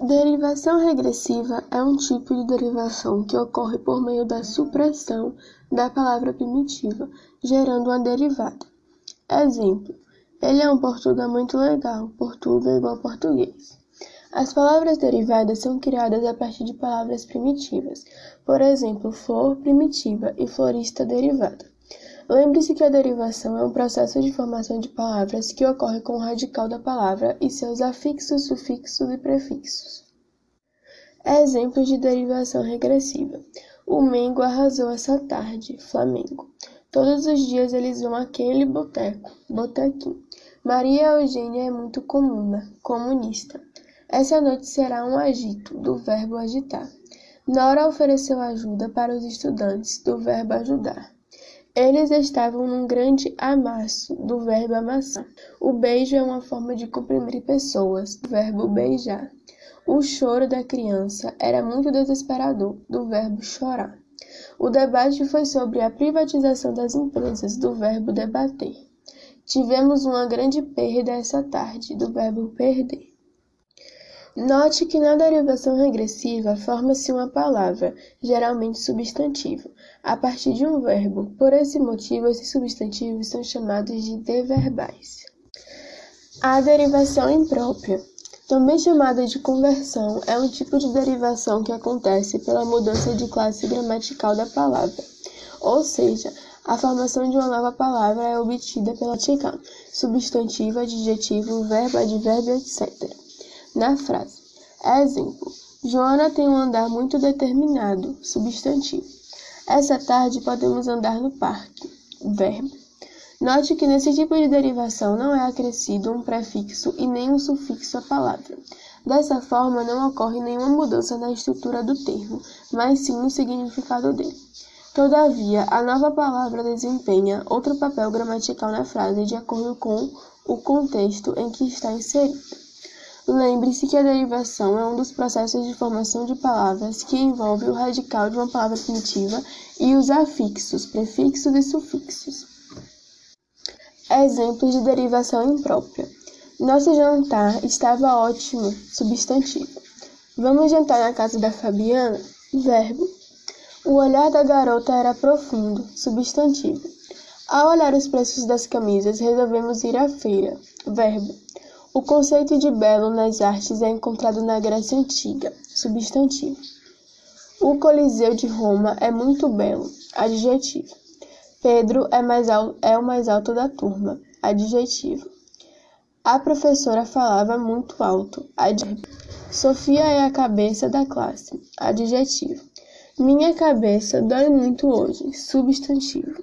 Derivação regressiva é um tipo de derivação que ocorre por meio da supressão da palavra primitiva, gerando uma derivada. Exemplo: ele é um português muito legal. Portuga igual português. As palavras derivadas são criadas a partir de palavras primitivas. Por exemplo, flor primitiva e florista derivada. Lembre-se que a derivação é um processo de formação de palavras que ocorre com o radical da palavra e seus afixos, sufixos e prefixos. Exemplos de derivação regressiva. O Mengo arrasou essa tarde. Flamengo. Todos os dias eles vão àquele boteco. Botequim. Maria Eugênia é muito comuna. Comunista. Essa noite será um agito, do verbo agitar. Nora ofereceu ajuda para os estudantes, do verbo ajudar. Eles estavam num grande amasso, do verbo amassar. O beijo é uma forma de comprimir pessoas, do verbo beijar. O choro da criança era muito desesperador, do verbo chorar. O debate foi sobre a privatização das empresas, do verbo debater. Tivemos uma grande perda essa tarde, do verbo perder. Note que na derivação regressiva forma-se uma palavra, geralmente substantivo, a partir de um verbo. Por esse motivo, esses substantivos são chamados de deverbais. A derivação imprópria, também chamada de conversão, é um tipo de derivação que acontece pela mudança de classe gramatical da palavra, ou seja, a formação de uma nova palavra é obtida pela tica, substantivo, adjetivo, verbo, advérbio, etc na frase. Exemplo: Joana tem um andar muito determinado, substantivo. Essa tarde podemos andar no parque, verbo. Note que nesse tipo de derivação não é acrescido um prefixo e nem um sufixo à palavra. Dessa forma, não ocorre nenhuma mudança na estrutura do termo, mas sim no significado dele. Todavia, a nova palavra desempenha outro papel gramatical na frase de acordo com o contexto em que está inserida. Lembre-se que a derivação é um dos processos de formação de palavras que envolve o radical de uma palavra primitiva e os afixos, prefixos e sufixos. Exemplos de derivação imprópria. Nosso jantar estava ótimo, substantivo. Vamos jantar na casa da Fabiana? Verbo. O olhar da garota era profundo, substantivo. Ao olhar os preços das camisas, resolvemos ir à feira. Verbo. O conceito de belo nas artes é encontrado na Grécia Antiga, substantivo. O Coliseu de Roma é muito belo, adjetivo. Pedro é, mais é o mais alto da turma, adjetivo. A professora falava muito alto, adjetivo. Sofia é a cabeça da classe, adjetivo. Minha cabeça dói muito hoje, substantivo.